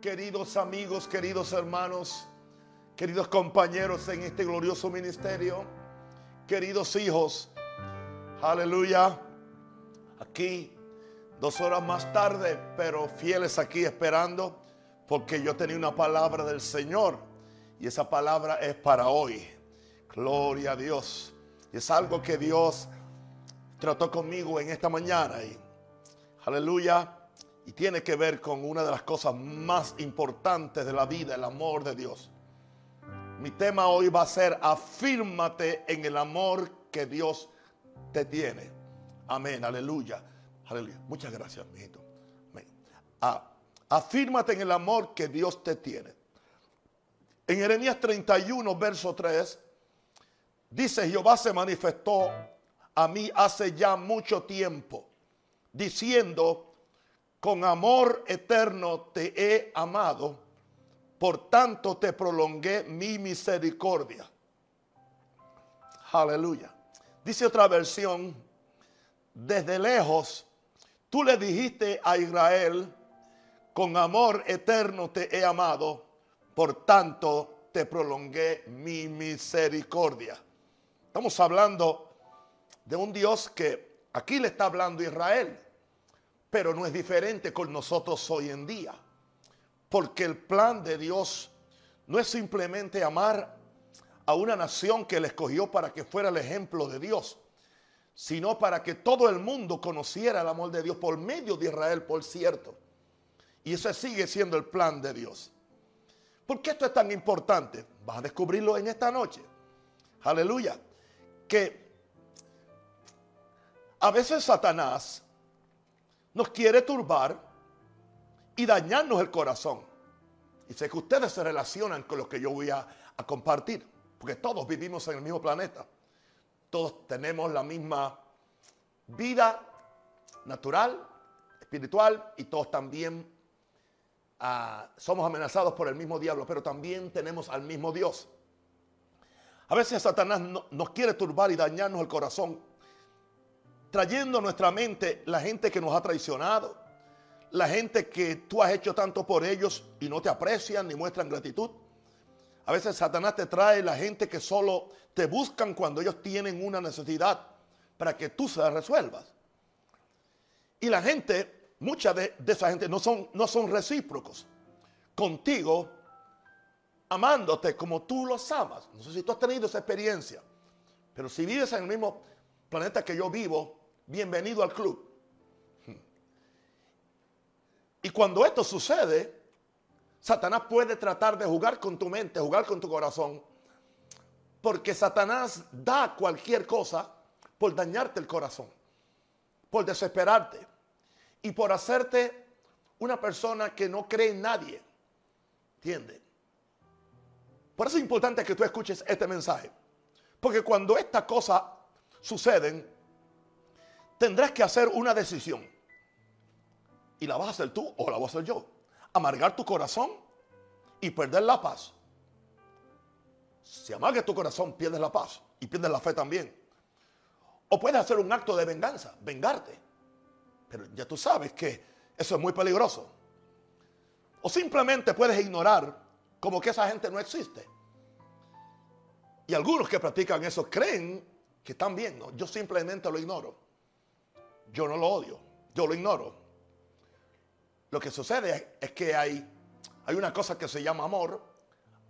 queridos amigos, queridos hermanos, queridos compañeros en este glorioso ministerio, queridos hijos, aleluya, aquí dos horas más tarde, pero fieles aquí esperando, porque yo tenía una palabra del Señor y esa palabra es para hoy. Gloria a Dios. Y es algo que Dios trató conmigo en esta mañana y aleluya y tiene que ver con una de las cosas más importantes de la vida, el amor de Dios. Mi tema hoy va a ser afírmate en el amor que Dios te tiene. Amén, aleluya. Aleluya. Muchas gracias, mijito. Amén. Ah, afírmate en el amor que Dios te tiene. En Jeremías 31, verso 3, dice, Jehová se manifestó a mí hace ya mucho tiempo, diciendo, con amor eterno te he amado, por tanto te prolongué mi misericordia. Aleluya. Dice otra versión, desde lejos tú le dijiste a Israel, con amor eterno te he amado, por tanto te prolongué mi misericordia. Estamos hablando de un Dios que aquí le está hablando Israel pero no es diferente con nosotros hoy en día. Porque el plan de Dios no es simplemente amar a una nación que le escogió para que fuera el ejemplo de Dios, sino para que todo el mundo conociera el amor de Dios por medio de Israel, por cierto. Y ese sigue siendo el plan de Dios. ¿Por qué esto es tan importante? Vas a descubrirlo en esta noche. Aleluya. Que a veces Satanás nos quiere turbar y dañarnos el corazón. Y sé que ustedes se relacionan con lo que yo voy a, compartir, porque todos vivimos en el mismo planeta. Todos tenemos la misma vida natural, espiritual, y todos también ah, somos amenazados por el mismo diablo, pero también tenemos al mismo Dios. A veces Satanás nos quiere turbar y dañarnos el corazón trayendo a nuestra mente la gente que nos ha traicionado, la gente que tú has hecho tanto por ellos y no te aprecian ni muestran gratitud. A veces Satanás te trae la gente que solo te buscan cuando ellos tienen una necesidad para que tú se la resuelvas. Y la gente, mucha de, esa gente no son, no son recíprocos contigo, amándote como tú los amas. No sé si tú has tenido esa experiencia, pero si vives en el mismo planeta que yo vivo, bienvenido al club. Y cuando esto sucede, Satanás puede tratar de jugar con tu mente, jugar con tu corazón, porque Satanás da cualquier cosa por dañarte el corazón, por desesperarte y por hacerte una persona que no cree en nadie. ¿Entiendes? Por eso es importante que tú escuches este mensaje. Porque cuando estas cosas suceden, tendrás que hacer una decisión. Y la vas a hacer tú o la voy a hacer yo. Amargar tu corazón y perder la paz. Si amargas tu corazón, pierdes la paz y pierdes la fe también. O puedes hacer un acto de venganza, vengarte. Pero ya tú sabes que eso es muy peligroso. O simplemente puedes ignorar como que esa gente no existe. Y algunos que practican eso creen que están bien. Yo simplemente lo ignoro. Yo no lo odio, yo lo ignoro. Lo que sucede es que hay, hay una cosa que se llama amor,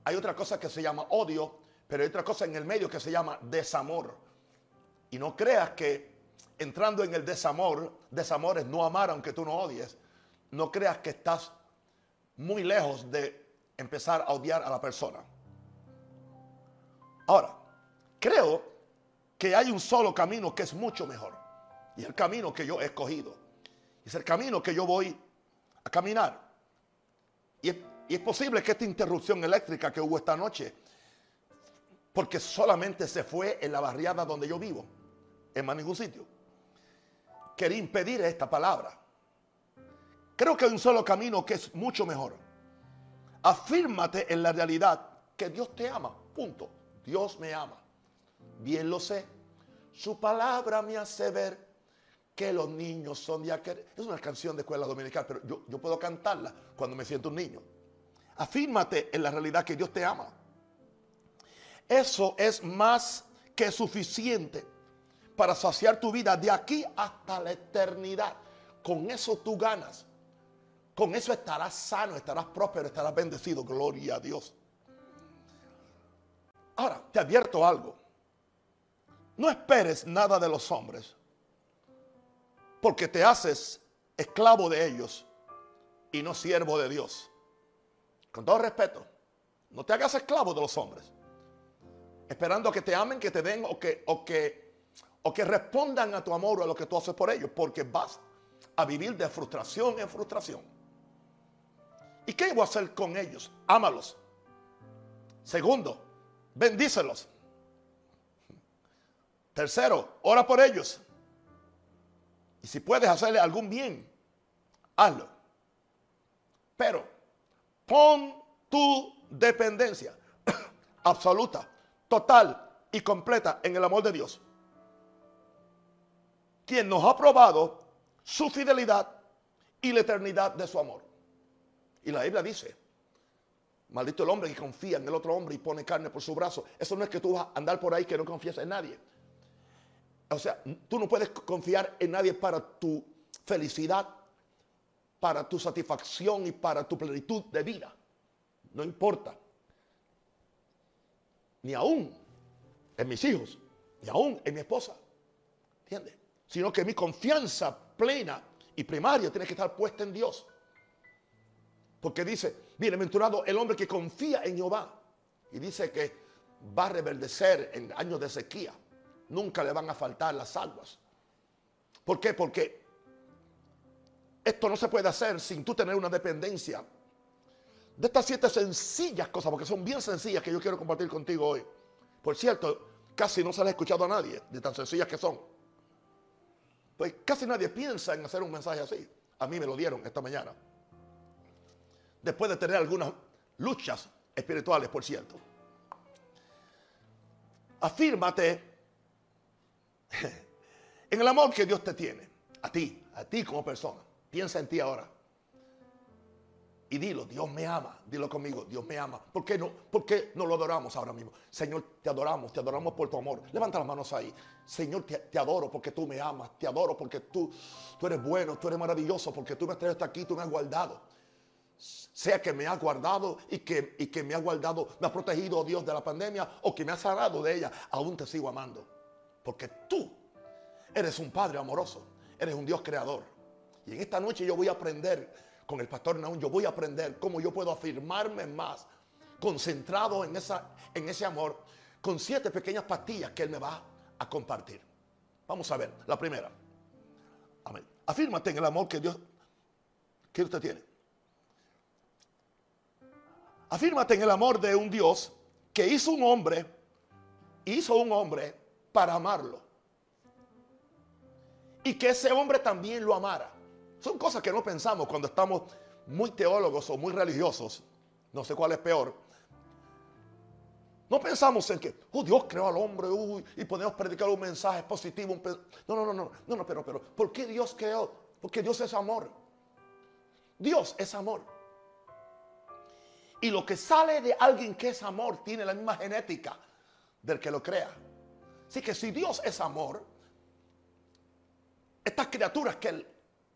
hay otra cosa que se llama odio, pero hay otra cosa en el medio que se llama desamor. Y no creas que entrando en el desamor, desamor es no amar aunque tú no odies, no creas que estás muy lejos de empezar a odiar a la persona. Ahora, creo que hay un solo camino que es mucho mejor. Y el camino que yo he escogido. Es el camino que yo voy a caminar. Y es, posible que esta interrupción eléctrica que hubo esta noche, porque solamente se fue en la barriada donde yo vivo, en más ningún sitio, quería impedir esta palabra. Creo que hay un solo camino que es mucho mejor. Afírmate en la realidad que Dios te ama. Punto. Dios me ama. Bien lo sé. Su palabra me hace ver que los niños son de aquel. Es una canción de escuela dominical, pero yo, yo puedo cantarla cuando me siento un niño. Afírmate en la realidad que Dios te ama. Eso es más que suficiente para saciar tu vida de aquí hasta la eternidad. Con eso tú ganas. Con eso estarás sano, estarás próspero, estarás bendecido. Gloria a Dios. Ahora, te advierto algo. No esperes nada de los hombres, porque te haces esclavo de ellos y no siervo de Dios. Con todo respeto, no te hagas esclavo de los hombres, esperando que te amen, que te den o que, o que, o que respondan a tu amor o a lo que tú haces por ellos, porque vas a vivir de frustración en frustración. ¿Y qué voy a hacer con ellos? Ámalos. Segundo, bendícelos. Tercero, ora por ellos. Si puedes hacerle algún bien, hazlo. Pero pon tu dependencia absoluta, total y completa en el amor de Dios. Quien nos ha probado su fidelidad y la eternidad de su amor. Y la Biblia dice, maldito el hombre que confía en el otro hombre y pone carne por su brazo. Eso no es que tú vas a andar por ahí que no confías en nadie. O sea, tú no puedes confiar en nadie para tu felicidad, para tu satisfacción y para tu plenitud de vida. No importa. Ni aún en mis hijos, ni aún en mi esposa. ¿Entiendes? Sino que mi confianza plena y primaria tiene que estar puesta en Dios. Porque dice, bienaventurado el hombre que confía en Jehová. Y dice que va a reverdecer en años de sequía nunca le van a faltar las aguas. ¿Por qué? Porque esto no se puede hacer sin tú tener una dependencia de estas siete sencillas cosas, porque son bien sencillas que yo quiero compartir contigo hoy. Por cierto, casi no se las he escuchado a nadie de tan sencillas que son. Pues casi nadie piensa en hacer un mensaje así. A mí me lo dieron esta mañana. Después de tener algunas luchas espirituales, por cierto. Afírmate en el amor que Dios te tiene, a ti, a ti como persona. Piensa en ti ahora. Y dilo, Dios me ama. Dilo conmigo, Dios me ama. ¿Por qué no, por qué no lo adoramos ahora mismo? Señor, te adoramos, te adoramos por tu amor. Levanta las manos ahí. Señor, te, adoro porque tú me amas. Te adoro porque tú, tú eres bueno, tú eres maravilloso, porque tú me has traído hasta aquí, tú me has guardado. Sea que me has guardado y que, y que me has guardado, me has protegido, oh Dios, de la pandemia o que me has sanado de ella, aún te sigo amando. Porque tú eres un Padre amoroso, eres un Dios creador. Y en esta noche yo voy a aprender con el pastor Naún, yo voy a aprender cómo yo puedo afirmarme más, concentrado en, esa, en ese amor, con siete pequeñas pastillas que Él me va a compartir. Vamos a ver, la primera. Amén. Afírmate en el amor que Dios, que usted tiene. Afírmate en el amor de un Dios que hizo un hombre, hizo un hombre para amarlo. Y que ese hombre también lo amara. Son cosas que no pensamos cuando estamos muy teólogos o muy religiosos. No sé cuál es peor. No pensamos en que, oh, Dios creó al hombre y podemos predicar un mensaje positivo. no, no, no, no, no, no, pero, pero, ¿por qué Dios creó? Porque Dios es amor. Dios es amor. Y lo que sale de alguien que es amor tiene la misma genética del que lo crea. Así que si Dios es amor, estas criaturas que él,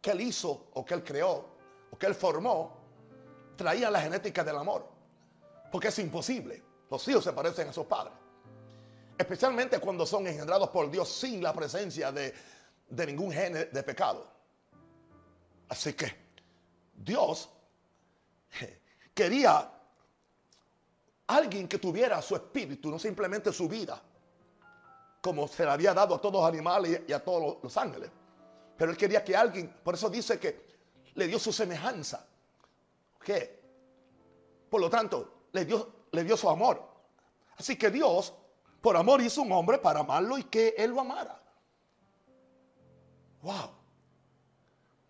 que él hizo o que Él creó o que Él formó, traían la genética del amor. Porque es imposible. Los hijos se parecen a sus padres. Especialmente cuando son engendrados por Dios sin la presencia de, de ningún gene de pecado. Así que Dios quería alguien que tuviera su espíritu, no simplemente su vida como se le había dado a todos los animales y a todos los ángeles. Pero él quería que alguien, por eso dice que le dio su semejanza. ¿Qué? Por lo tanto, le dio, le dio su amor. Así que Dios, por amor, hizo un hombre para amarlo y que él lo amara. Wow.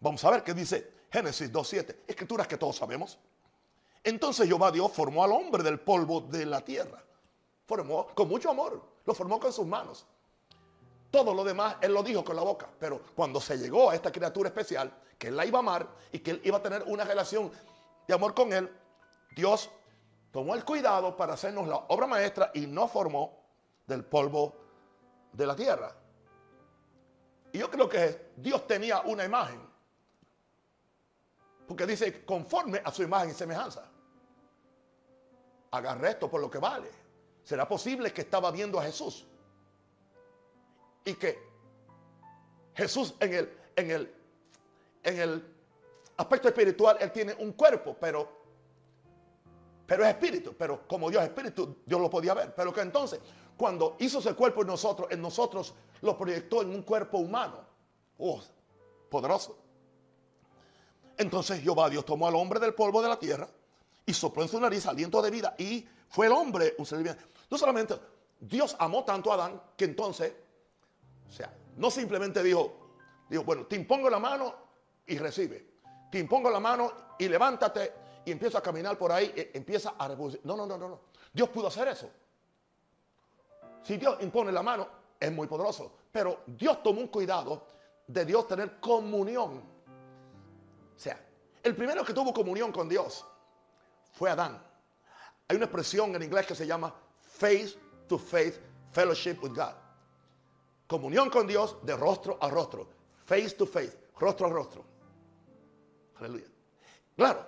Vamos a ver qué dice Génesis 2.7. Escrituras que todos sabemos. Entonces Jehová Dios formó al hombre del polvo de la tierra. Formó con mucho amor lo formó con sus manos. Todo lo demás él lo dijo con la boca. Pero cuando se llegó a esta criatura especial, que él la iba a amar y que él iba a tener una relación de amor con él, Dios tomó el cuidado para hacernos la obra maestra y nos formó del polvo de la tierra. Y yo creo que Dios tenía una imagen. Porque dice, conforme a su imagen y semejanza. Agarré esto por lo que vale. ¿Será posible que estaba viendo a Jesús? Y que Jesús en el, en el, en el aspecto espiritual, Él tiene un cuerpo, pero pero es espíritu, pero como Dios es espíritu, Dios lo podía ver. Pero que entonces, cuando hizo ese cuerpo en nosotros, en nosotros lo proyectó en un cuerpo humano. Oh, poderoso. Entonces Jehová Dios tomó al hombre del polvo de la tierra y sopló en su nariz aliento de vida y fue el hombre un ser No solamente Dios amó tanto a Adán que entonces, o sea, no simplemente dijo, dijo, bueno, te impongo la mano y recibe. Te impongo la mano y levántate y empieza a caminar por ahí, e empieza a reproducir. No, no, no, no, no. Dios pudo hacer eso. Si Dios impone la mano, es muy poderoso. Pero Dios tomó un cuidado de Dios tener comunión. O sea, el primero que tuvo comunión con Dios fue Adán. Hay una expresión en inglés que se llama face to face fellowship with God. Comunión con Dios de rostro a rostro. Face to face, rostro a rostro. Aleluya. Claro,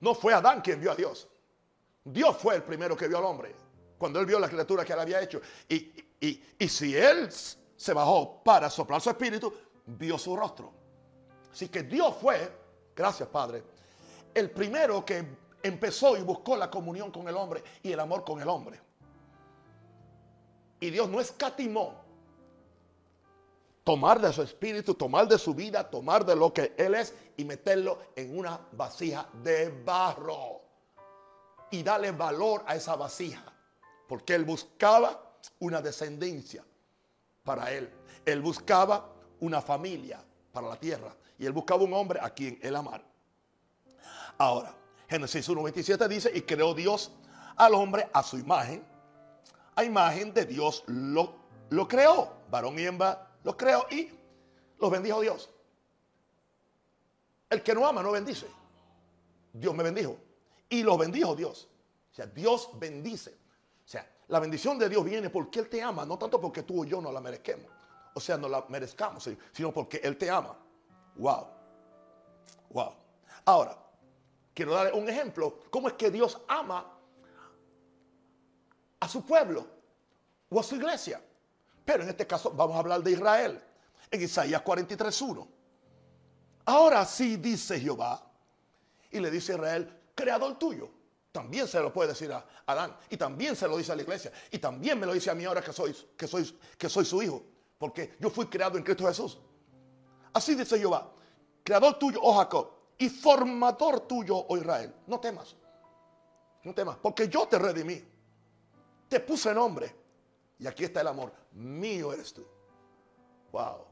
no fue Adán quien vio a Dios. Dios fue el primero que vio al hombre. Cuando él vio la criatura que él había hecho. Y, y si él se bajó para soplar su espíritu, vio su rostro. Así que Dios fue, gracias Padre, el primero que empezó y buscó la comunión con el hombre y el amor con el hombre. Y Dios no escatimó tomar de su espíritu, tomar de su vida, tomar de lo que Él es y meterlo en una vasija de barro. Y darle valor a esa vasija. Porque Él buscaba una descendencia para Él. Él buscaba una familia para la tierra. Y Él buscaba un hombre a quien Él amar. Ahora, Génesis 1.27 dice, y creó Dios al hombre a su imagen. A imagen de Dios lo, lo creó. Varón y hembra los creo y los bendijo Dios. El que no ama no bendice. Dios me bendijo. Y los bendijo Dios. O sea, Dios bendice. O sea, la bendición de Dios viene porque Él te ama, no tanto porque tú y yo no la merezquemos. O sea, no la merezcamos, sino porque Él te ama. Wow. Wow. Ahora, quiero darle un ejemplo. ¿Cómo es que Dios ama a su pueblo o a su iglesia? Pero en este caso vamos a hablar de Israel. En Isaías 43.1. Ahora sí dice Jehová. Y le dice a Israel, creador tuyo. También se lo puede decir a Adán. Y también se lo dice a la iglesia. Y también me lo dice a mí ahora que soy, que soy, que soy su hijo. Porque yo fui creado en Cristo Jesús. Así dice Jehová. Creador tuyo, oh Jacob. Y formador tuyo, oh Israel. No temas. No temas. Porque yo te redimí. Te puse nombre y aquí está el amor. Mío eres tú. Wow.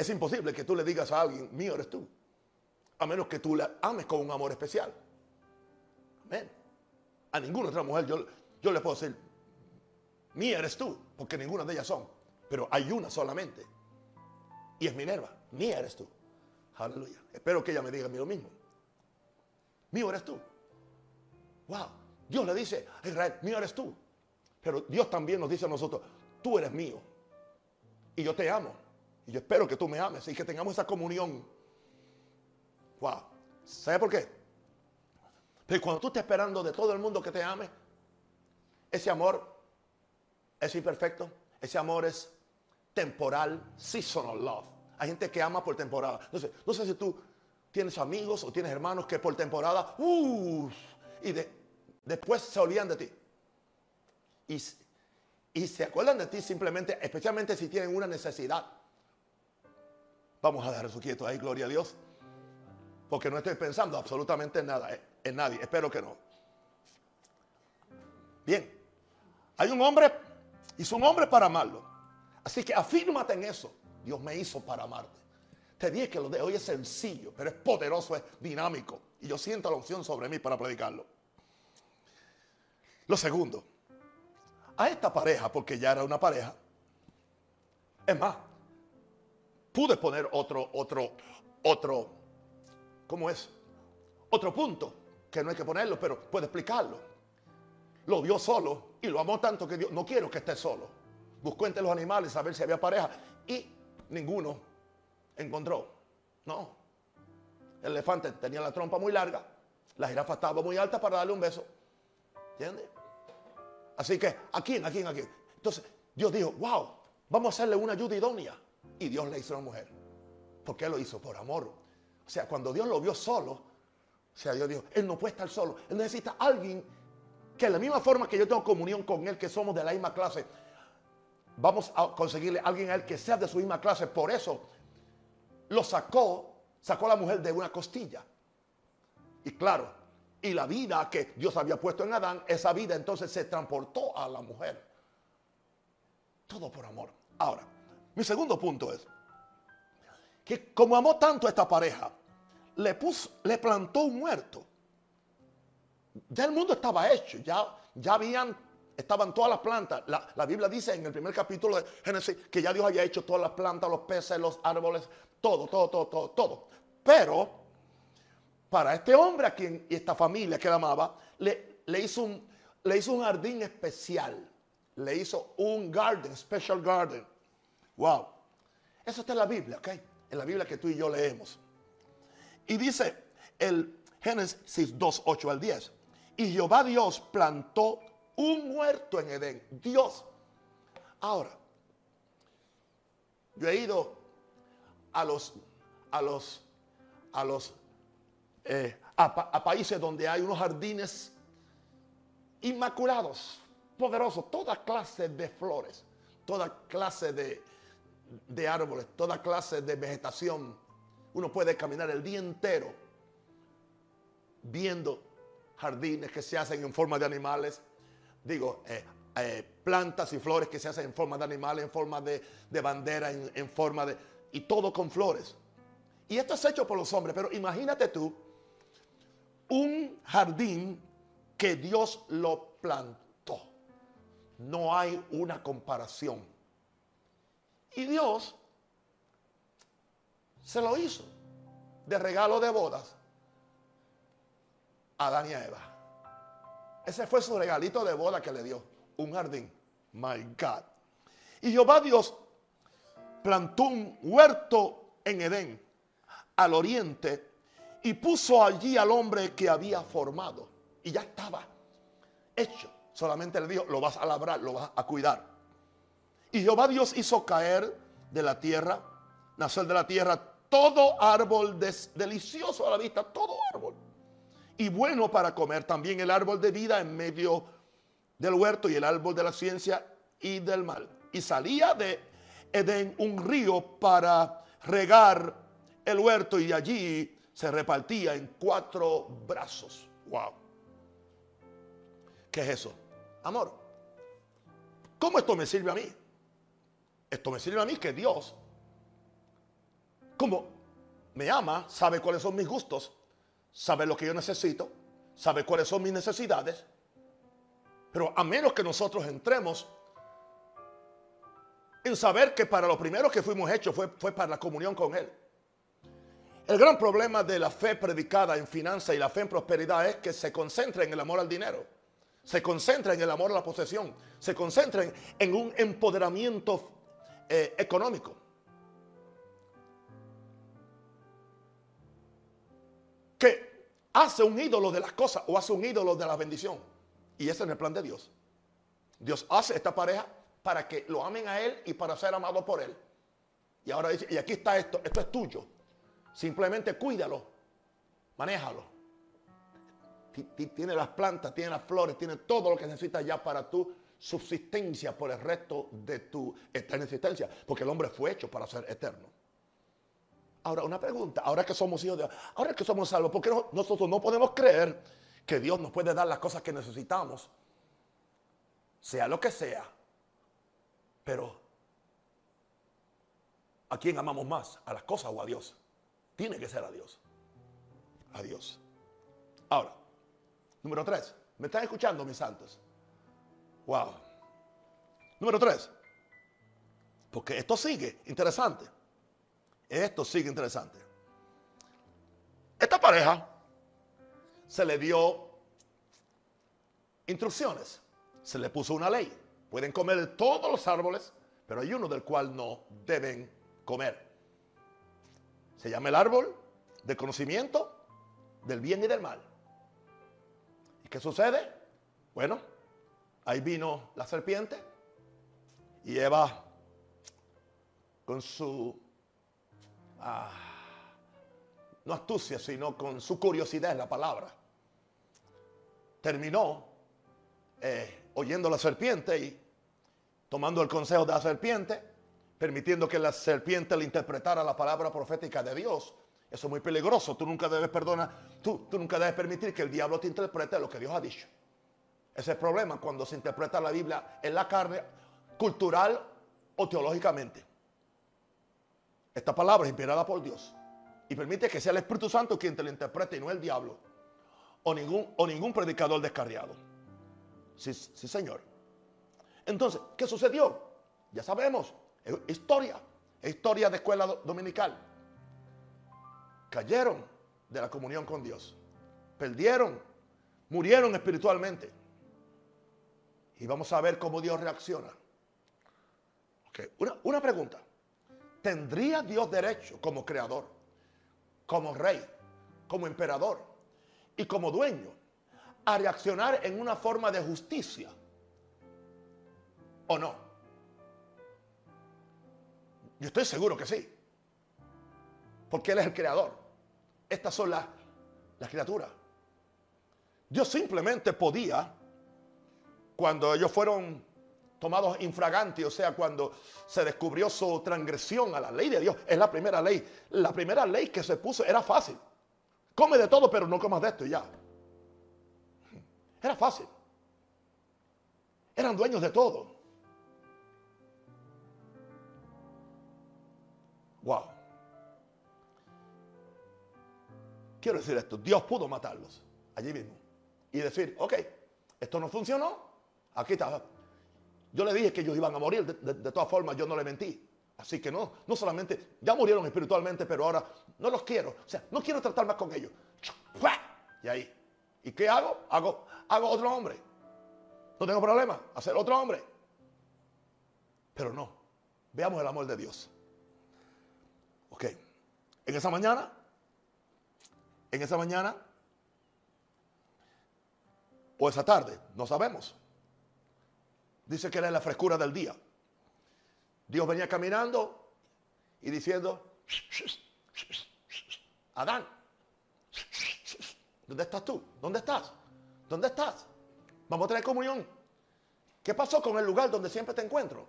Es imposible que tú le digas a alguien, mío eres tú. A menos que tú la ames con un amor especial. Amén. A ninguna otra mujer yo, yo le puedo decir, mía eres tú, porque ninguna de ellas son. Pero hay una solamente. Y es Minerva. Mía eres tú. Aleluya. Espero que ella me diga a mí lo mismo. Mío eres tú. Wow. Dios le dice a Israel, mío eres tú. Pero Dios también nos dice a nosotros, tú eres mío y yo te amo. Y yo espero que tú me ames y que tengamos esa comunión. Wow. ¿Sabe por qué? Pero cuando tú estás esperando de todo el mundo que te ame, ese amor es imperfecto. Ese amor es temporal, seasonal love. Hay gente que ama por temporada. Entonces, no sé si tú tienes amigos o tienes hermanos que por temporada, uh, y después se olvidan de ti y, se acuerdan de ti simplemente, especialmente si tienen una necesidad. Vamos a dejar eso quieto ahí, gloria a Dios. Porque no estoy pensando absolutamente en nada, eh, en nadie. Espero que no. Bien. Hay un hombre, hizo un hombre para amarlo. Así que afírmate en eso. Dios me hizo para amarte. Te dije que lo de hoy es sencillo, pero es poderoso, es dinámico. Y yo siento la opción sobre mí para predicarlo. Lo segundo, a esta pareja, porque ya era una pareja. Es más, pude poner otro, otro, otro, ¿cómo es? Otro punto, que no hay que ponerlo, pero puede explicarlo. Lo vio solo y lo amó tanto que Dios, no quiero que esté solo. Buscó entre los animales a ver si había pareja y ninguno encontró. No. El elefante tenía la trompa muy larga, la jirafa estaba muy alta para darle un beso. ¿Entiendes? Así que, ¿a quién? ¿A quién? ¿A? Entonces, Dios dijo, wow, vamos a hacerle una ayuda idónea. Y Dios le hizo una mujer. ¿Por qué lo hizo? Por amor. O sea, cuando Dios lo vio solo, o sea, Dios dijo, Él no puede estar solo. Él necesita a alguien que de la misma forma que yo tengo comunión con Él, que somos de la misma clase, vamos a conseguirle a alguien a Él que sea de su misma clase. Por eso lo sacó, sacó a la mujer de una costilla. Y claro, y la vida que Dios había puesto en Adán, esa vida entonces se transportó a la mujer. Todo por amor. Ahora, mi segundo punto es que como amó tanto a esta pareja, le puso, le plantó un muerto. Ya el mundo estaba hecho, ya, ya habían, estaban todas las plantas. La, la Biblia dice en el primer capítulo de Génesis que ya Dios había hecho todas las plantas, los peces, los árboles, todo, todo, todo, todo, todo. Pero para este hombre a quien y esta familia que él amaba, le, le, hizo un, le hizo un jardín especial. Le hizo un garden, special garden. Wow. Eso está en la Biblia, ¿ok? En la Biblia que tú y yo leemos. Y dice el Génesis 2, 8 al 10. Y Jehová Dios plantó un huerto en Edén. Dios. Ahora, yo he ido a los, a los, a los, eh, a países donde hay unos jardines inmaculados, poderosos, toda clase de flores, toda clase de, de árboles, toda clase de vegetación. Uno puede caminar el día entero viendo jardines que se hacen en forma de animales, digo, eh, eh, plantas y flores que se hacen en forma de animales, en forma de, de bandera, en, en, forma de... y todo con flores. Y esto es hecho por los hombres, pero imagínate tú un jardín que Dios lo plantó. No hay una comparación. Y Dios se lo hizo de regalo de bodas a Adán y a Eva. Ese fue su regalito de boda que le dio. Un jardín. My God. Y Jehová Dios plantó un huerto en Edén, al oriente, y puso allí al hombre que había formado. Y ya estaba hecho. Solamente le dijo, lo vas a labrar, lo vas a cuidar. Y Jehová Dios hizo caer de la tierra, nacer de la tierra, todo árbol delicioso a la vista, todo árbol. Y bueno para comer, también el árbol de vida en medio del huerto y el árbol de la ciencia y del mal. Y salía de Edén un río para regar el huerto y allí se repartía en cuatro brazos. Wow. ¿Qué es eso? Amor. ¿Cómo esto me sirve a mí? Esto me sirve a mí que Dios, como me ama, sabe cuáles son mis gustos, sabe lo que yo necesito, sabe cuáles son mis necesidades. Pero a menos que nosotros entremos en saber que para lo primero que fuimos hechos fue, fue para la comunión con Él. El gran problema de la fe predicada en finanzas y la fe en prosperidad es que se concentra en el amor al dinero, se concentra en el amor a la posesión, se concentra en, un empoderamiento eh, económico. Hace un ídolo de las cosas o hace un ídolo de la bendición. Y ese es el plan de Dios. Dios hace esta pareja para que lo amen a Él y para ser amado por Él. Y ahora dice, y aquí está esto, esto es tuyo. Simplemente cuídalo, manéjalo. Tiene las plantas, tiene las flores, tiene todo lo que necesitas ya para tú subsistencia por el resto de tu eterna existencia, porque el hombre fue hecho para ser eterno. Ahora, una pregunta, ahora que somos hijos de Dios, ahora que somos salvos, ¿por qué nosotros no podemos creer que Dios nos puede dar las cosas que necesitamos? Sea lo que sea. Pero, ¿a quién amamos más? ¿A las cosas o a Dios? Tiene que ser a Dios. A Dios. Ahora, número tres. ¿Me están escuchando, mis santos? Wow. Número tres. Porque esto sigue interesante. Esto sigue interesante. Esta pareja se le dio instrucciones, se le puso una ley. Pueden comer de todos los árboles, pero hay uno del cual no deben comer. Se llama el árbol del conocimiento del bien y del mal. ¿Y qué sucede? Bueno, ahí vino la serpiente y Eva con su, ah, no astucia, sino con su curiosidad en la palabra, terminó eh, oyendo la serpiente y tomando el consejo de la serpiente, permitiendo que la serpiente le interpretara la palabra profética de Dios. Eso es muy peligroso. Tú nunca debes perdonar, tú, tú nunca debes permitir que el diablo te interprete lo que Dios ha dicho. Ese es el problema cuando se interpreta la Biblia en la carne, cultural o teológicamente. Esta palabra es inspirada por Dios y permite que sea el Espíritu Santo quien te la interprete y no el diablo o ningún, o ningún predicador descarriado. Sí, sí, Señor. Entonces, ¿qué sucedió? Ya sabemos, es historia, es historia de escuela dominical. Cayeron de la comunión con Dios, perdieron, murieron espiritualmente. Y vamos a ver cómo Dios reacciona. Una, una pregunta. ¿Tendría Dios derecho como creador, como rey, como emperador y como dueño a reaccionar en una forma de justicia o no? Yo estoy seguro que sí. Porque Él es el creador. Estas son las, las criaturas. Dios simplemente podía, cuando ellos fueron tomados infraganti, o sea, cuando se descubrió su transgresión a la ley de Dios, es la primera ley. La primera ley que se puso era fácil. Come de todo, pero no comas de esto y ya. Era fácil. Eran dueños de todo. Wow. Quiero decir esto, Dios pudo matarlos allí mismo y decir, ok, esto no funcionó, aquí está. Yo le dije que ellos iban a morir, de, todas formas yo no le mentí. Así que no, no solamente, ya murieron espiritualmente, pero ahora no los quiero. O sea, no quiero tratar más con ellos. Y ahí. ¿Y qué hago? Hago, hago otro hombre. No tengo problema, hacer otro hombre. Pero no. Veamos el amor de Dios. Ok. En esa mañana, en esa mañana, o esa tarde, no sabemos. Dice que era la frescura del día. Dios venía caminando y diciendo, Adán, ¿dónde estás tú? ¿Dónde estás? ¿Dónde estás? Vamos a tener comunión. ¿Qué pasó con el lugar donde siempre te encuentro?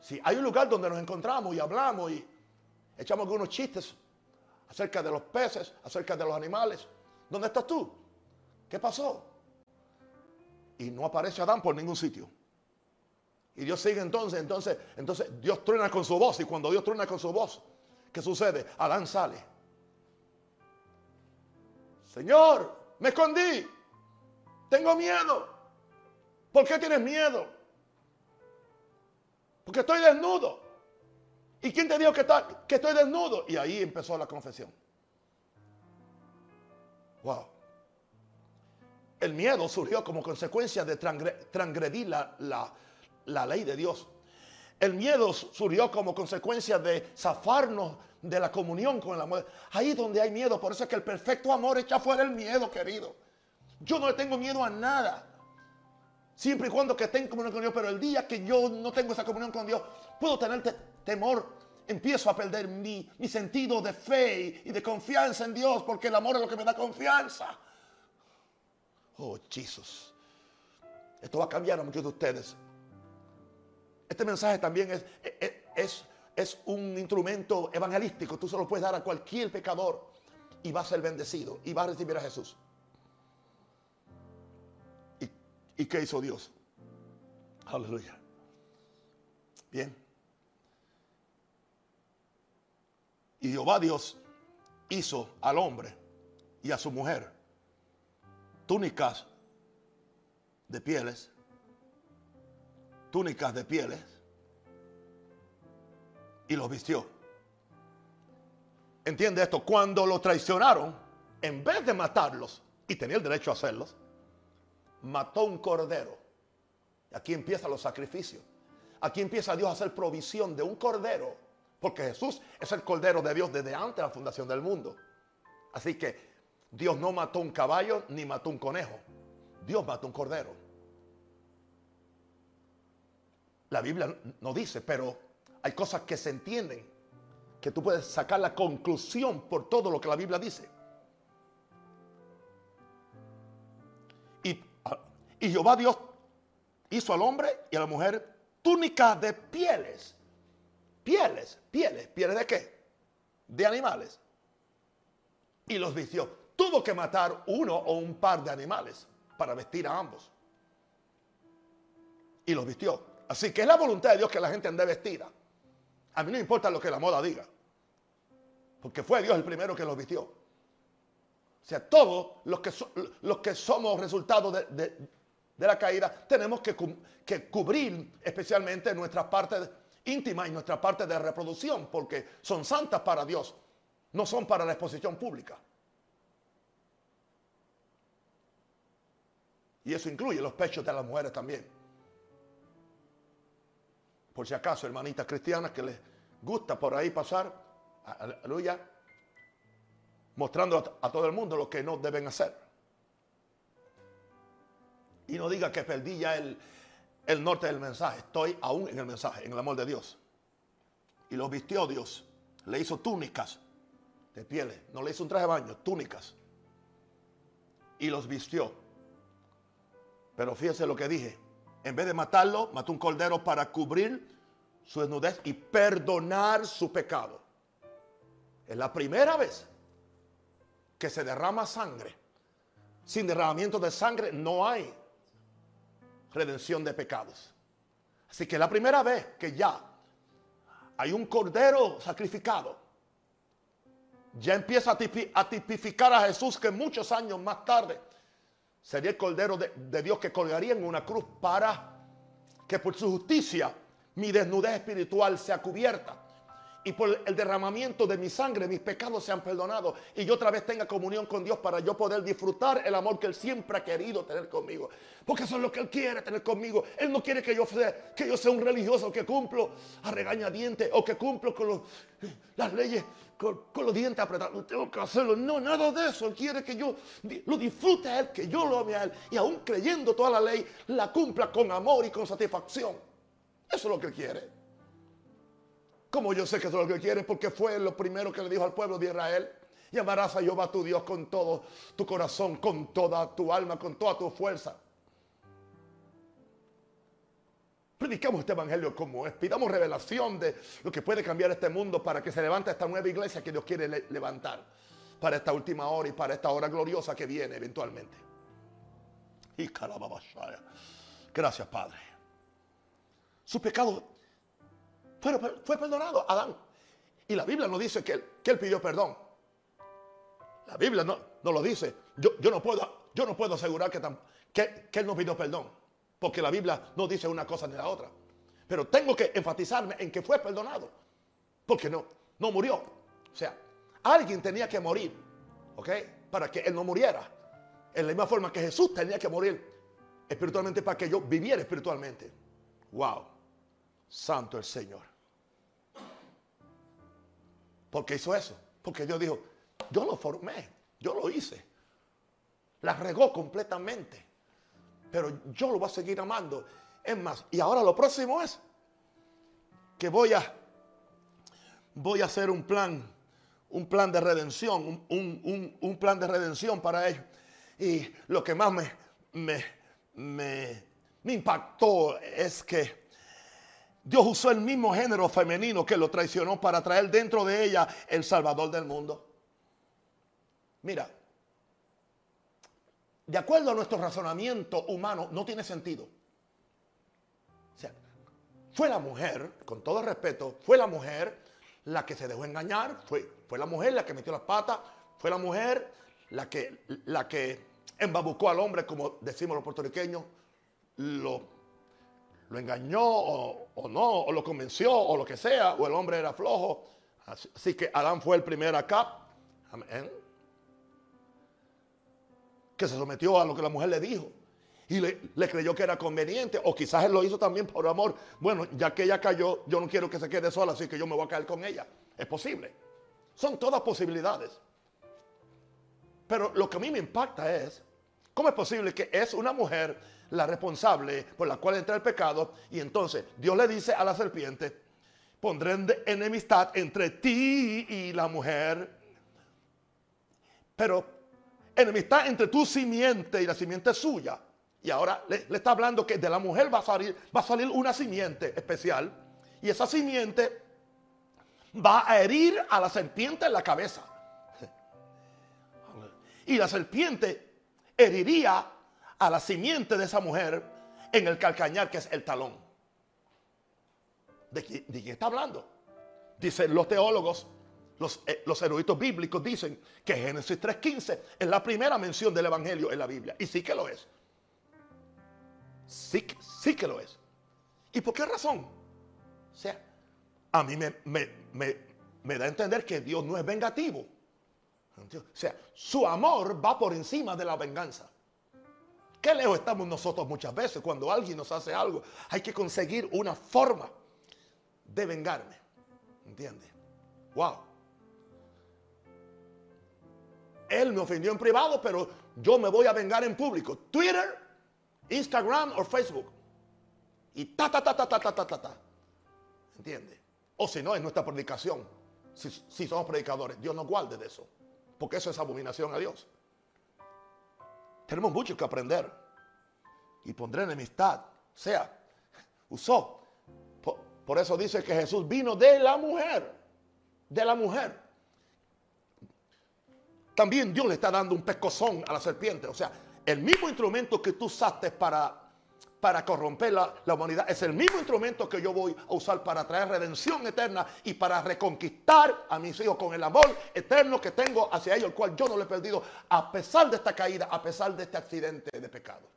Si hay un lugar donde nos encontramos y hablamos y echamos algunos chistes acerca de los peces, acerca de los animales. ¿Dónde estás tú? ¿Qué pasó? Y no aparece Adán por ningún sitio. Y Dios sigue entonces, entonces, entonces Dios truena con su voz. Y cuando Dios truena con su voz, ¿qué sucede? Adán sale. Señor, me escondí. Tengo miedo. ¿Por qué tienes miedo? Porque estoy desnudo. ¿Y quién te dijo que, está, que estoy desnudo? Y ahí empezó la confesión. Wow. El miedo surgió como consecuencia de transgredir la, la, ley de Dios. El miedo surgió como consecuencia de zafarnos de la comunión con el amor. Ahí donde hay miedo, por eso es que el perfecto amor echa fuera el miedo, querido. Yo no le tengo miedo a nada. Siempre y cuando que tenga comunión con Dios, pero el día que yo no tengo esa comunión con Dios, puedo tener temor. Empiezo a perder mi, sentido de fe y de confianza en Dios, porque el amor es lo que me da confianza. Oh, Jesús. Esto va a cambiar a muchos de ustedes. Este mensaje también es, es, es, un instrumento evangelístico. Tú se lo puedes dar a cualquier pecador y va a ser bendecido y va a recibir a Jesús. ¿Y qué hizo Dios? Aleluya. Bien. Y Jehová Dios hizo al hombre y a su mujer túnicas de pieles, túnicas de pieles, y los vistió. ¿Entiende esto? Cuando lo traicionaron, en vez de matarlos, y tenía el derecho a hacerlos, mató un cordero. Aquí empiezan los sacrificios. Aquí empieza Dios a hacer provisión de un cordero, porque Jesús es el cordero de Dios desde antes de la fundación del mundo. Así que Dios no mató un caballo ni mató un conejo. Dios mató un cordero. La Biblia no dice, pero hay cosas que se entienden, que tú puedes sacar la conclusión por todo lo que la Biblia dice. Y, y Jehová Dios hizo al hombre y a la mujer túnicas de pieles. Pieles, pieles, pieles de qué? De animales. Y los vistió. Tuvo que matar uno o un par de animales para vestir a ambos. Y los vistió. Así que es la voluntad de Dios que la gente ande vestida. A mí no importa lo que la moda diga. Porque fue Dios el primero que los vistió. O sea, todos los que, los que somos resultado de, de, la caída tenemos que, que cubrir especialmente nuestras partes íntimas y nuestra parte de reproducción. Porque son santas para Dios. No son para la exposición pública. Y eso incluye los pechos de las mujeres también por si acaso, hermanitas cristianas que les gusta por ahí pasar, aleluya, mostrando a, todo el mundo lo que no deben hacer. Y no diga que perdí ya el, el norte del mensaje, estoy aún en el mensaje, en el amor de Dios. Y los vistió Dios, le hizo túnicas de pieles, no le hizo un traje de baño, túnicas. Y los vistió. Pero fíjense lo que dije, en vez de matarlo, mató un cordero para cubrir su desnudez y perdonar su pecado. Es la primera vez que se derrama sangre. Sin derramamiento de sangre no hay redención de pecados. Así que la primera vez que ya hay un cordero sacrificado. Ya empieza a, tipificar a Jesús que muchos años más tarde sería el Cordero de, Dios que colgaría en una cruz para que por su justicia mi desnudez espiritual sea cubierta. Y por el derramamiento de mi sangre, mis pecados sean perdonados. Y yo otra vez tenga comunión con Dios para yo poder disfrutar el amor que Él siempre ha querido tener conmigo. Porque eso es lo que Él quiere tener conmigo. Él no quiere que yo sea, un religioso que cumplo a regañadientes o que cumplo con las leyes con, los dientes apretados. No tengo que hacerlo. No, nada de eso. Él quiere que yo lo disfrute a Él, que yo lo ame a Él. Y aún creyendo toda la ley, la cumpla con amor y con satisfacción. Eso es lo que Él quiere. Como yo sé que eso es lo que quiere, porque fue lo primero que le dijo al pueblo de Israel. Y amarás a Jehová tu Dios con todo tu corazón, con toda tu alma, con toda tu fuerza. Predicamos este evangelio como es. Pidamos revelación de lo que puede cambiar este mundo para que se levante esta nueva iglesia que Dios quiere levantar para esta última hora y para esta hora gloriosa que viene eventualmente. Y Gracias, Padre. Su pecado fue, perdonado, Adán. Y la Biblia no dice que él, que él pidió perdón. La Biblia no, lo dice. Yo, yo, no puedo, yo no puedo asegurar que, que, que él no pidió perdón porque la Biblia no dice una cosa ni la otra. Pero tengo que enfatizarme en que fue perdonado, porque no, no murió. O sea, alguien tenía que morir, ¿ok? Para que él no muriera. En la misma forma que Jesús tenía que morir espiritualmente para que yo viviera espiritualmente. Wow, santo el Señor. ¿Por qué hizo eso? Porque Dios dijo, yo lo formé, yo lo hice. La regó completamente pero yo lo voy a seguir amando. Es más, y ahora lo próximo es que voy a, voy a hacer un plan, un plan de redención, un, plan de redención para ellos. Y lo que más me, me, me impactó es que Dios usó el mismo género femenino que lo traicionó para traer dentro de ella el Salvador del mundo. Mira, de acuerdo a nuestro razonamiento humano, no tiene sentido. O sea, fue la mujer, con todo respeto, fue la mujer la que se dejó engañar, fue, fue la mujer la que metió las patas, fue la mujer la que, la que embabucó al hombre, como decimos los puertorriqueños, lo, lo engañó o, no, o lo convenció, o lo que sea, o el hombre era flojo. Así, que Adán fue el primer acá. Amén. que se sometió a lo que la mujer le dijo y le, le, creyó que era conveniente, o quizás él lo hizo también por amor. Bueno, ya que ella cayó, yo no quiero que se quede sola, así que yo me voy a caer con ella. Es posible. Son todas posibilidades. Pero lo que a mí me impacta es, ¿cómo es posible que es una mujer la responsable por la cual entra el pecado? Y entonces Dios le dice a la serpiente, pondré enemistad entre ti y la mujer. Pero enemistad entre tu simiente y la simiente suya. Y ahora le, está hablando que de la mujer va a, salir, va a salir una simiente especial. Y esa simiente va a herir a la serpiente en la cabeza. Y la serpiente heriría a la simiente de esa mujer en el calcañar que es el talón. ¿De, quién está hablando? Dicen los teólogos, los, eh, los eruditos bíblicos dicen que Génesis 3.15 es la primera mención del Evangelio en la Biblia. Y sí que lo es. Sí, sí que lo es. ¿Y por qué razón? O sea, a mí me, me, da a entender que Dios no es vengativo. O sea, su amor va por encima de la venganza. Qué lejos estamos nosotros muchas veces cuando alguien nos hace algo. Hay que conseguir una forma de vengarme. ¿Entiendes? Wow. Él me ofendió en privado, pero yo me voy a vengar en público. Twitter, Instagram o Facebook. Y ta, ta, ta, ta, ta, ta, ta, ta. ta. ¿Entiendes? O si no, es nuestra predicación. Si, si somos predicadores, Dios nos guarde de eso. Porque eso es abominación a Dios. Tenemos mucho que aprender. Y pondré enemistad. O sea, usó. Por, por eso dice que Jesús vino de la mujer. De la mujer. También Dios le está dando un pescozón a la serpiente. O sea, el mismo instrumento que tú usaste para, para corromper la, humanidad es el mismo instrumento que yo voy a usar para traer redención eterna y para reconquistar a mis hijos con el amor eterno que tengo hacia ellos, el cual yo no lo he perdido a pesar de esta caída, a pesar de este accidente de pecado.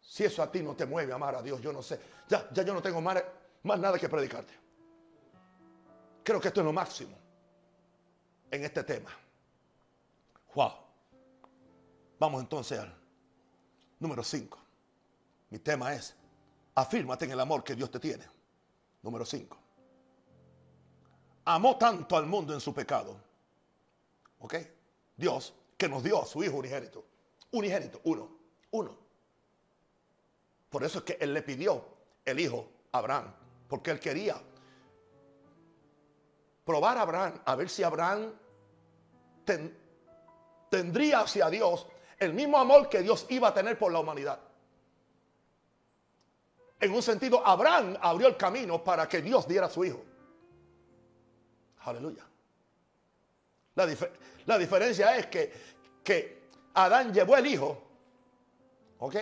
Si eso a ti no te mueve amar a Dios, yo no sé. Ya, ya yo no tengo más, más nada que predicarte. Creo que esto es lo máximo en este tema. Wow. Vamos entonces al número 5. Mi tema es, afírmate en el amor que Dios te tiene. Número 5. Amó tanto al mundo en su pecado. ¿Ok? Dios que nos dio a su Hijo unigénito. Unigénito, uno. Uno. Por eso es que Él le pidió el Hijo a Abraham. Porque Él quería probar a Abraham, a ver si Abraham tendría hacia Dios el mismo amor que Dios iba a tener por la humanidad. En un sentido, Abraham abrió el camino para que Dios diera a su hijo. Aleluya. La, diferencia es que, que Adán llevó el hijo. ¿Ok?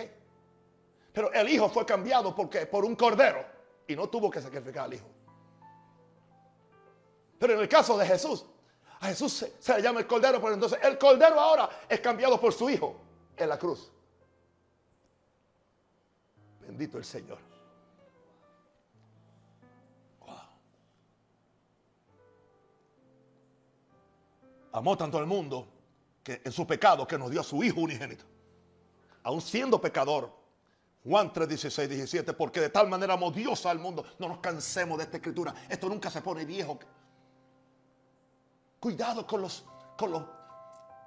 Pero el hijo fue cambiado porque, por un cordero y no tuvo que sacrificar al hijo. Pero en el caso de Jesús, a Jesús se, le llama el cordero, pero entonces el cordero ahora es cambiado por su hijo en la cruz. Bendito el Señor. Amó tanto al mundo que en su pecado que nos dio a su hijo unigénito. Aún siendo pecador. Juan 3, 16, 17. Porque de tal manera amó Dios al mundo. No nos cansemos de esta escritura. Esto nunca se pone viejo. Cuidado con los, con los,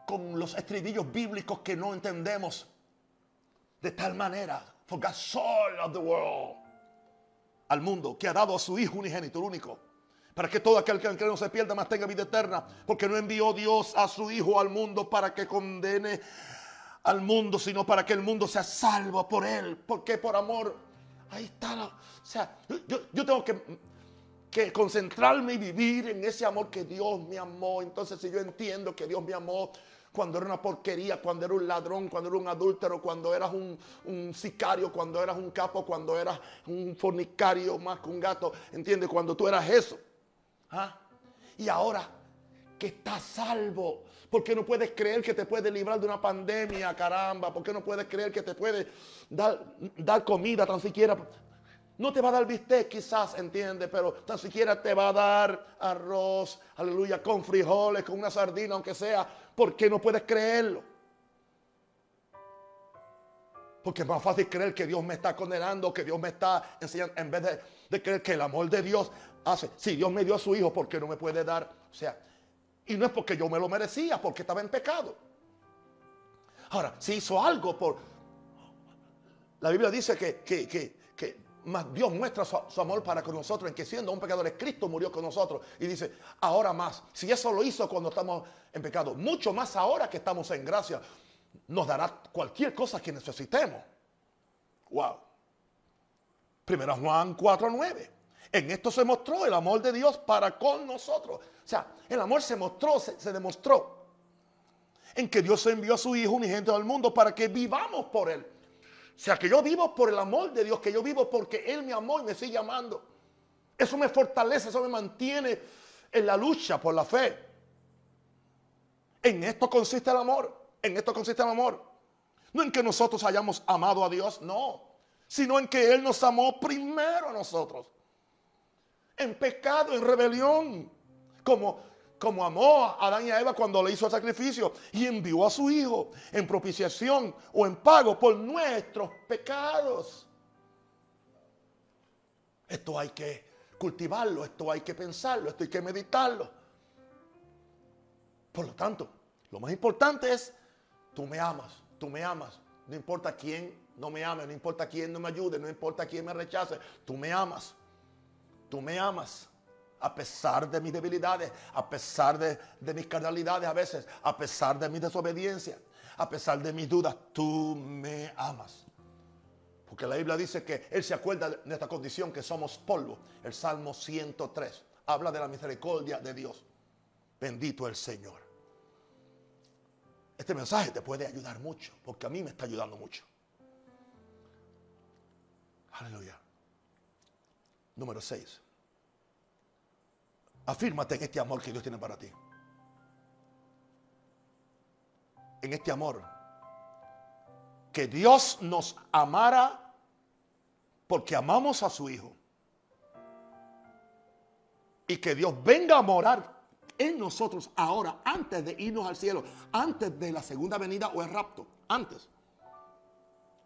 con los estribillos bíblicos que no entendemos. De tal manera, for God so of the world, al mundo, que ha dado a su Hijo unigénito, único, para que todo aquel que no se pierda más tenga vida eterna, porque no envió Dios a su Hijo al mundo para que condene al mundo, sino para que el mundo sea salvo por él, porque por amor, ahí está, o sea, yo, yo tengo que que concentrarme y vivir en ese amor que Dios me amó. Entonces, si yo entiendo que Dios me amó cuando era una porquería, cuando era un ladrón, cuando era un adúltero, cuando eras un, sicario, cuando eras un capo, cuando eras un fornicario más que un gato, ¿entiendes? Cuando tú eras eso. ¿ah? Y ahora que estás salvo, ¿por qué no puedes creer que te puede librar de una pandemia, caramba? ¿Por qué no puedes creer que te puede dar, dar comida tan siquiera? No te va a dar bistec quizás, entiende, pero tan siquiera te va a dar arroz, aleluya, con frijoles, con una sardina, aunque sea, ¿Por qué no puedes creerlo? Porque es más fácil creer que Dios me está condenando, que Dios me está enseñando, en vez de, de creer que el amor de Dios hace. Si Dios me dio a su hijo, ¿por qué no me puede dar? O sea, y no es porque yo me lo merecía, porque estaba en pecado. Ahora, si hizo algo por... La Biblia dice que, que, que, más Dios muestra su, amor para con nosotros en que siendo un pecador, Cristo murió con nosotros. Y dice, ahora más, si eso lo hizo cuando estamos en pecado, mucho más ahora que estamos en gracia, nos dará cualquier cosa que necesitemos. Wow. Primera Juan 4.9. En esto se mostró el amor de Dios para con nosotros. O sea, el amor se mostró, se, se demostró en que Dios envió a su Hijo unigénito al mundo para que vivamos por Él. O sea, que yo vivo por el amor de Dios, que yo vivo porque Él me amó y me sigue amando. Eso me fortalece, eso me mantiene en la lucha por la fe. En esto consiste el amor, en esto consiste el amor. No en que nosotros hayamos amado a Dios, no, sino en que Él nos amó primero a nosotros. En pecado, en rebelión, como como amó a Adán y a Eva cuando le hizo el sacrificio y envió a su Hijo en propiciación o en pago por nuestros pecados. Esto hay que cultivarlo, esto hay que pensarlo, esto hay que meditarlo. Por lo tanto, lo más importante es, tú me amas, tú me amas, no importa quién no me ame, no importa quién no me ayude, no importa quién me rechace, tú me amas, tú me amas a pesar de mis debilidades, a pesar de, mis carnalidades a veces, a pesar de mi desobediencia, a pesar de mis dudas, tú me amas. Porque la Biblia dice que Él se acuerda de esta condición, que somos polvo. El Salmo 103 habla de la misericordia de Dios. Bendito el Señor. Este mensaje te puede ayudar mucho, porque a mí me está ayudando mucho. Aleluya. Número 6. Afírmate en este amor que Dios tiene para ti. En este amor. Que Dios nos amara porque amamos a su Hijo. Y que Dios venga a morar en nosotros ahora, antes de irnos al cielo, antes de la segunda venida o el rapto. Antes.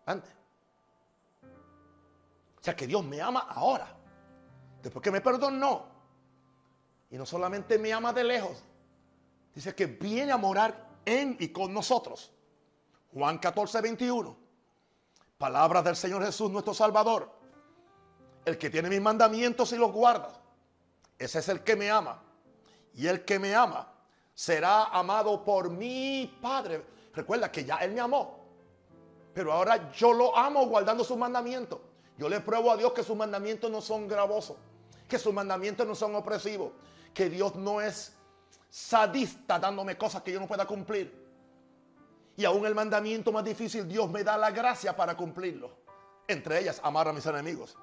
Antes. O sea que Dios me ama ahora. Después que me perdonó, y no solamente me ama de lejos, dice que viene a morar en y con nosotros. Juan 14, 21. Palabras del Señor Jesús, nuestro Salvador. El que tiene mis mandamientos y los guarda. Ese es el que me ama. Y el que me ama será amado por mi Padre. Recuerda que ya Él me amó. Pero ahora yo lo amo guardando sus mandamientos. Yo le pruebo a Dios que sus mandamientos no son gravosos. Que sus mandamientos no son opresivos que Dios no es sadista dándome cosas que yo no pueda cumplir. Y aún el mandamiento más difícil, Dios me da la gracia para cumplirlo. Entre ellas, amar a mis enemigos.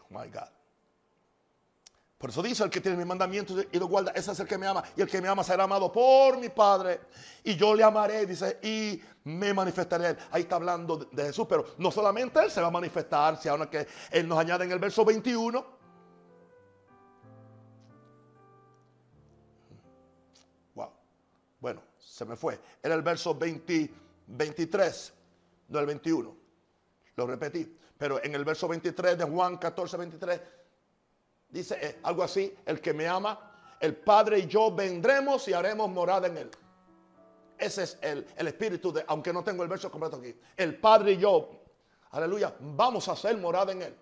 Oh my God. Por eso dice el que tiene mis mandamientos y lo guarda, ese es el que me ama. Y el que me ama será amado por mi Padre. Y yo le amaré, dice, y me manifestaré. Ahí está hablando de Jesús, pero no solamente Él se va a manifestar, sino que Él nos añade en el verso 21 me fue. Era el verso 20, 23, no el 21. Lo repetí. Pero en el verso 23 de Juan 14, 23, dice eh, algo así, el que me ama, el Padre y yo vendremos y haremos morada en él. Ese es el, el espíritu de, aunque no tengo el verso completo aquí, el Padre y yo, aleluya, vamos a hacer morada en él.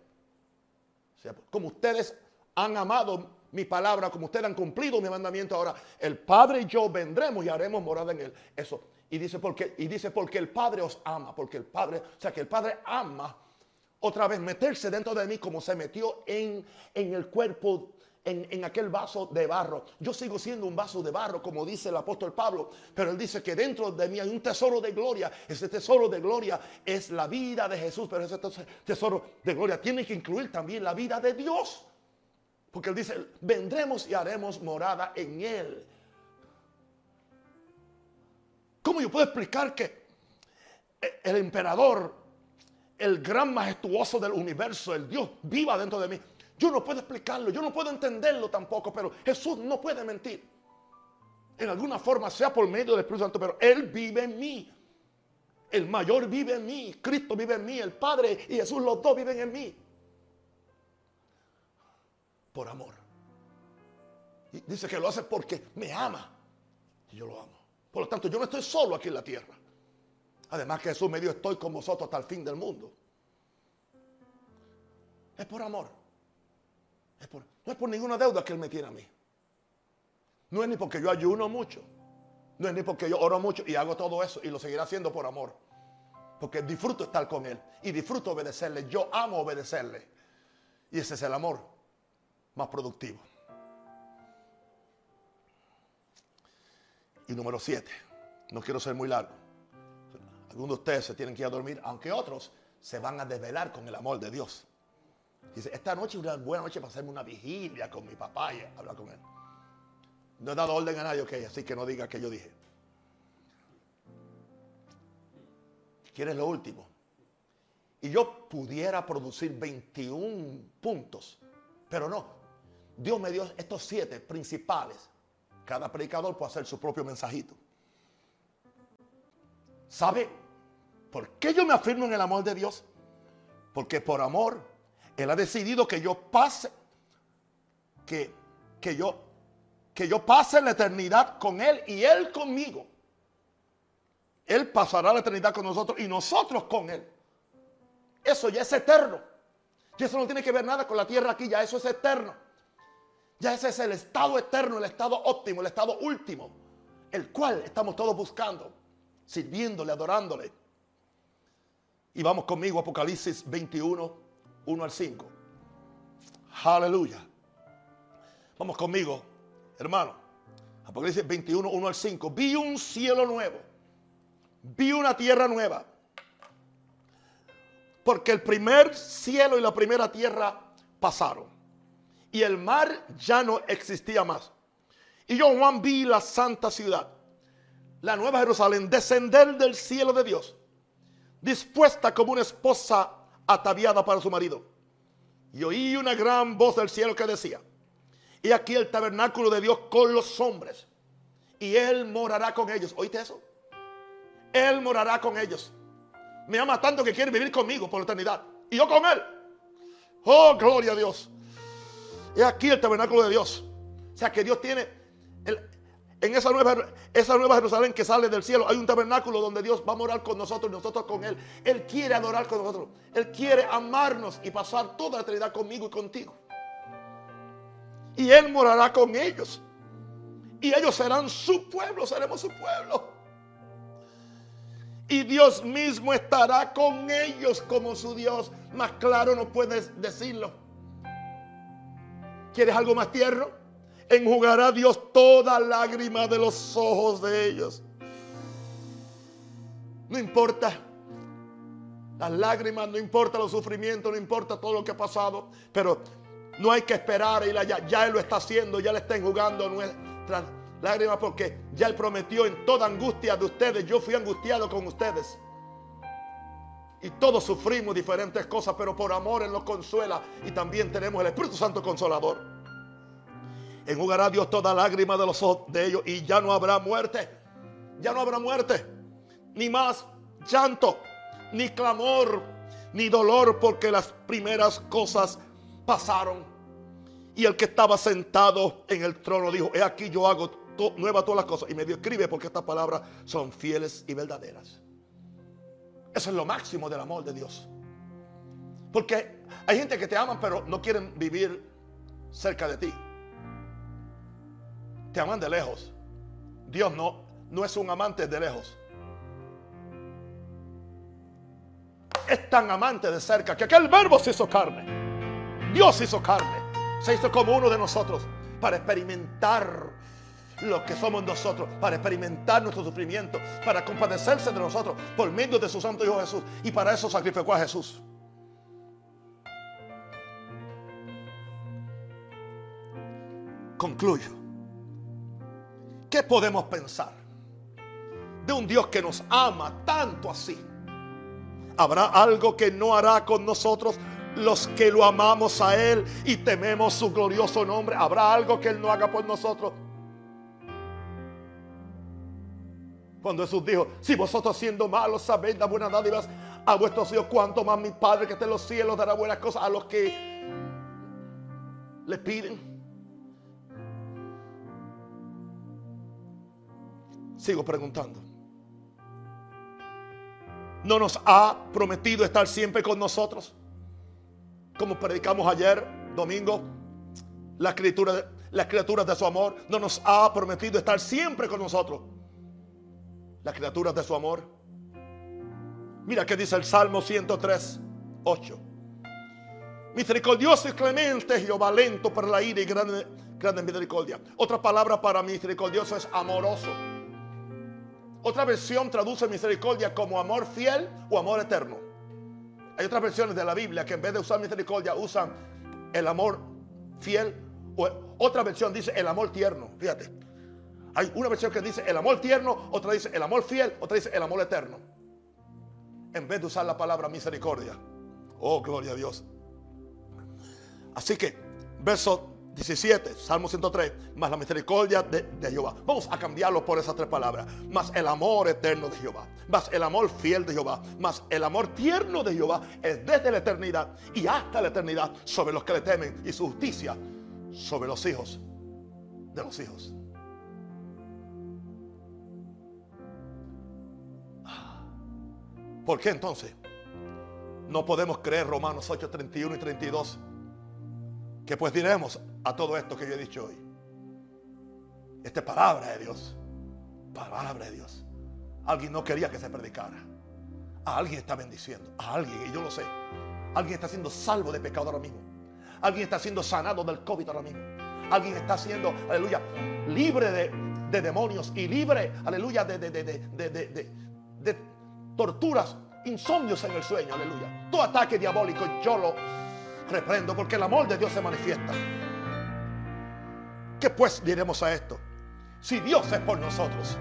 Como ustedes han amado mi palabra, como ustedes han cumplido mi mandamiento ahora, el Padre y yo vendremos y haremos morada en él. Eso. Y dice porque, y dice porque el Padre os ama, porque el Padre, o sea que el Padre ama otra vez meterse dentro de mí como se metió en, en el cuerpo en, en, aquel vaso de barro. Yo sigo siendo un vaso de barro, como dice el apóstol Pablo, pero él dice que dentro de mí hay un tesoro de gloria. Ese tesoro de gloria es la vida de Jesús, pero ese tesoro de gloria tiene que incluir también la vida de Dios. Porque él dice, vendremos y haremos morada en él. ¿Cómo yo puedo explicar que el emperador, el gran majestuoso del universo, el Dios, viva dentro de mí? Yo no puedo explicarlo, yo no puedo entenderlo tampoco, pero Jesús no puede mentir. en alguna forma, sea por medio del Espíritu Santo, pero Él vive en mí. El mayor vive en mí, Cristo vive en mí, el Padre y Jesús, los dos viven en mí. Por amor. Y dice que lo hace porque me ama. Y yo lo amo. Por lo tanto, yo no estoy solo aquí en la tierra. Además que Jesús me dijo, estoy con vosotros hasta el fin del mundo. Es por amor. no es por ninguna deuda que Él me tiene a mí. No es ni porque yo ayuno mucho. No es ni porque yo oro mucho y hago todo eso y lo seguiré haciendo por amor. Porque disfruto estar con Él y disfruto obedecerle. Yo amo obedecerle. Y ese es el amor más productivo. Y número siete, no quiero ser muy largo. Algunos de ustedes se tienen que ir a dormir, aunque otros se van a desvelar con el amor de Dios. Dice, esta noche es una buena noche para hacerme una vigilia con mi papá y hablar con él. No he dado orden a nadie, así que no diga que yo dije. ¿Quieres lo último? Y yo pudiera producir 21 puntos, pero no. Dios me dio estos siete principales. Cada predicador puede hacer su propio mensajito. ¿Sabe por qué yo me afirmo en el amor de Dios? Porque por amor Él ha decidido que yo pase, que, que yo que yo pase la eternidad con Él y Él conmigo. Él pasará la eternidad con nosotros y nosotros con Él. Eso ya es eterno. Y eso no tiene que ver nada con la tierra aquí, ya eso es eterno. Ya ese es el estado eterno, el estado óptimo, el estado último, el cual estamos todos buscando, sirviéndole, adorándole. Y vamos conmigo, Apocalipsis 21, 1 al 5. Aleluya. Vamos conmigo, Hermano, Apocalipsis 21, 1 al 5. Vi un cielo nuevo. Vi una tierra nueva. Porque el primer cielo y la primera tierra pasaron. Y el mar ya no existía más. Y yo, Juan, vi la santa ciudad, la nueva Jerusalén, descender del cielo de Dios, dispuesta como una esposa ataviada para su marido. Y oí una gran voz del cielo que decía, y aquí el tabernáculo de Dios con los hombres. Y Él morará con ellos. ¿Oíste eso? Él morará con ellos. Me ama tanto que quiere vivir conmigo por la eternidad. Y yo con Él. Oh, gloria a Dios. Y aquí el tabernáculo de Dios. O sea que Dios tiene en esa nueva, esa nueva Jerusalén que sale del cielo, hay un tabernáculo donde Dios va a morar con nosotros y nosotros con Él. Él quiere adorar con nosotros. Él quiere amarnos y pasar toda la eternidad conmigo y contigo y Él morará con ellos. Y ellos serán su pueblo, seremos su pueblo. Y Dios mismo estará con ellos como su Dios. Más claro no puedes decirlo. ¿Quieres algo más tierno? Enjugará Dios toda lágrima de los ojos de ellos. No importa las lágrimas, no importa los sufrimientos, no importa todo lo que ha pasado, pero no hay que esperar a ir allá. Ya Él lo está haciendo, ya le está enjugando nuestras lágrimas porque ya Él prometió en toda angustia de ustedes. Yo fui angustiado con ustedes. Y todos sufrimos diferentes cosas, pero por amor Él nos consuela. Y también tenemos el Espíritu Santo Consolador. Enjugará Dios toda lágrima de los ojos de ellos y ya no habrá muerte. Ya no habrá muerte. Ni más llanto, ni clamor, ni dolor, porque las primeras cosas pasaron. Y el que estaba sentado en el trono dijo, he aquí yo hago nueva todas las cosas. Y me dio escribe porque estas palabras son fieles y verdaderas. Eso es lo máximo del amor de Dios. Porque hay gente que te aman pero no quieren vivir cerca de ti. Te aman de lejos. Dios no, no es un amante de lejos. Es tan amante de cerca que aquel verbo se hizo carne. Dios hizo carne, se hizo como uno de nosotros para experimentar lo que somos nosotros, para experimentar nuestro sufrimiento, para compadecerse de nosotros por medio de su Santo Hijo Jesús. Y para eso sacrificó a Jesús. Concluyo. ¿Qué podemos pensar de un Dios que nos ama tanto así? ¿Habrá algo que no hará con nosotros los que lo amamos a Él y tememos su glorioso nombre. ¿Habrá algo que Él no haga por nosotros? Cuando Jesús dijo, si vosotros siendo malos sabéis dar buenas dádivas a vuestros hijos, cuanto más mi Padre que está en los cielos dará buenas cosas a los que le piden. Sigo preguntando. ¿No nos ha prometido estar siempre con nosotros? Como predicamos ayer, domingo, las criaturas de su amor. No nos ha prometido estar siempre con nosotros las criaturas de su amor. Mira que dice el Salmo 103, 8. Misericordioso y clemente Jehová, lento para la ira y grande, grande misericordia. Otra palabra para misericordioso es amoroso. Otra versión traduce misericordia como amor fiel o amor eterno. Hay otras versiones de la Biblia que en vez de usar misericordia usan el amor fiel. O otra versión dice el amor tierno. Fíjate. Hay una versión que dice el amor tierno, otra dice el amor fiel, otra dice el amor eterno. En vez de usar la palabra misericordia. Oh, gloria a Dios. Así que, verso 17, Salmo 103, más la misericordia de, de, Jehová. Vamos a cambiarlo por esas tres palabras. Más el amor eterno de Jehová. Más el amor fiel de Jehová. Más el amor tierno de Jehová es desde la eternidad y hasta la eternidad sobre los que le temen y su justicia sobre los hijos de los hijos. ¿Por qué entonces no podemos creer Romanos 8, 31 y 32? Que pues diremos a todo esto que yo he dicho hoy. Esta es palabra de Dios. Palabra de Dios. Alguien no quería que se predicara. A alguien está bendiciendo. A alguien, y yo lo sé. Alguien está siendo salvo de pecado ahora mismo. Alguien está siendo sanado del COVID ahora mismo. Alguien está siendo, aleluya, libre de, de demonios y libre, aleluya, de, de, de torturas, insomnios en el sueño, aleluya. Todo ataque diabólico yo lo reprendo porque el amor de Dios se manifiesta. ¿Qué pues diremos a esto? Si Dios es por nosotros,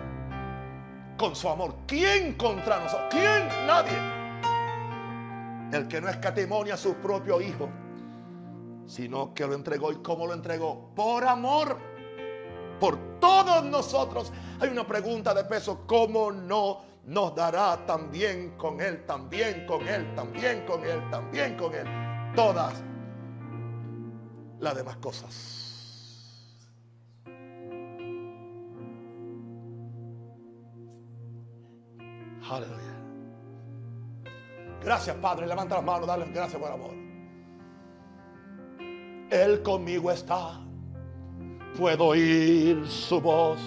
con su amor, ¿quién contra nosotros? ¿Quién? Nadie. El que no escatimonia a su propio hijo, sino que lo entregó. ¿Y cómo lo entregó? Por amor. Por todos nosotros. Hay una pregunta de peso, ¿cómo no nos dará también con Él, también con Él, también con Él, también con Él, todas las demás cosas. Aleluya. Gracias, Padre. Levanta las manos, dale gracias por amor. Él conmigo está. Puedo oír su voz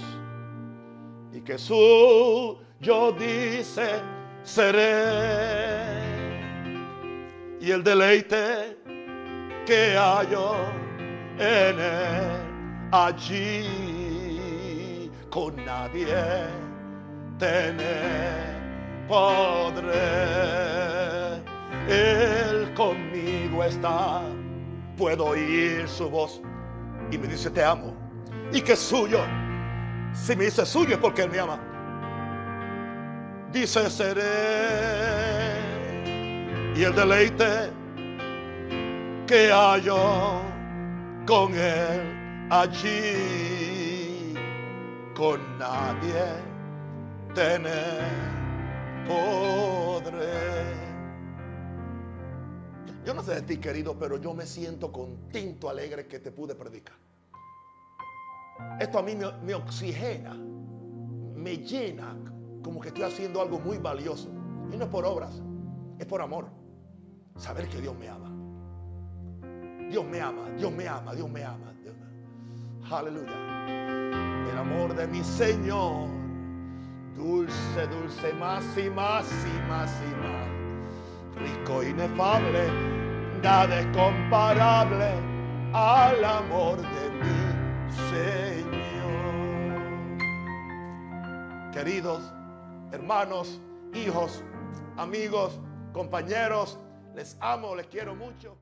y que su yo dice seré. Y el deleite que hallo en él allí con nadie tener podré. Él conmigo está, puedo oír su voz y me dice te amo. Y que es suyo. Si me dice suyo es porque él me ama dice seré. Y el deleite que hallo con él allí, con nadie tener podré. Yo no sé de ti, querido, pero yo me siento contento, alegre que te pude predicar. Esto a mí me, me oxigena, me llena como que estoy haciendo algo muy valioso. Y no es por obras, es por amor. Saber que Dios me ama. Dios me ama, Dios me ama, Dios me ama. Aleluya. El amor de mi Señor. Dulce, dulce, más y más y más y más. Rico, inefable, nada es comparable al amor de mi Señor. Queridos, hermanos, hijos, amigos, compañeros. Les amo, les quiero mucho.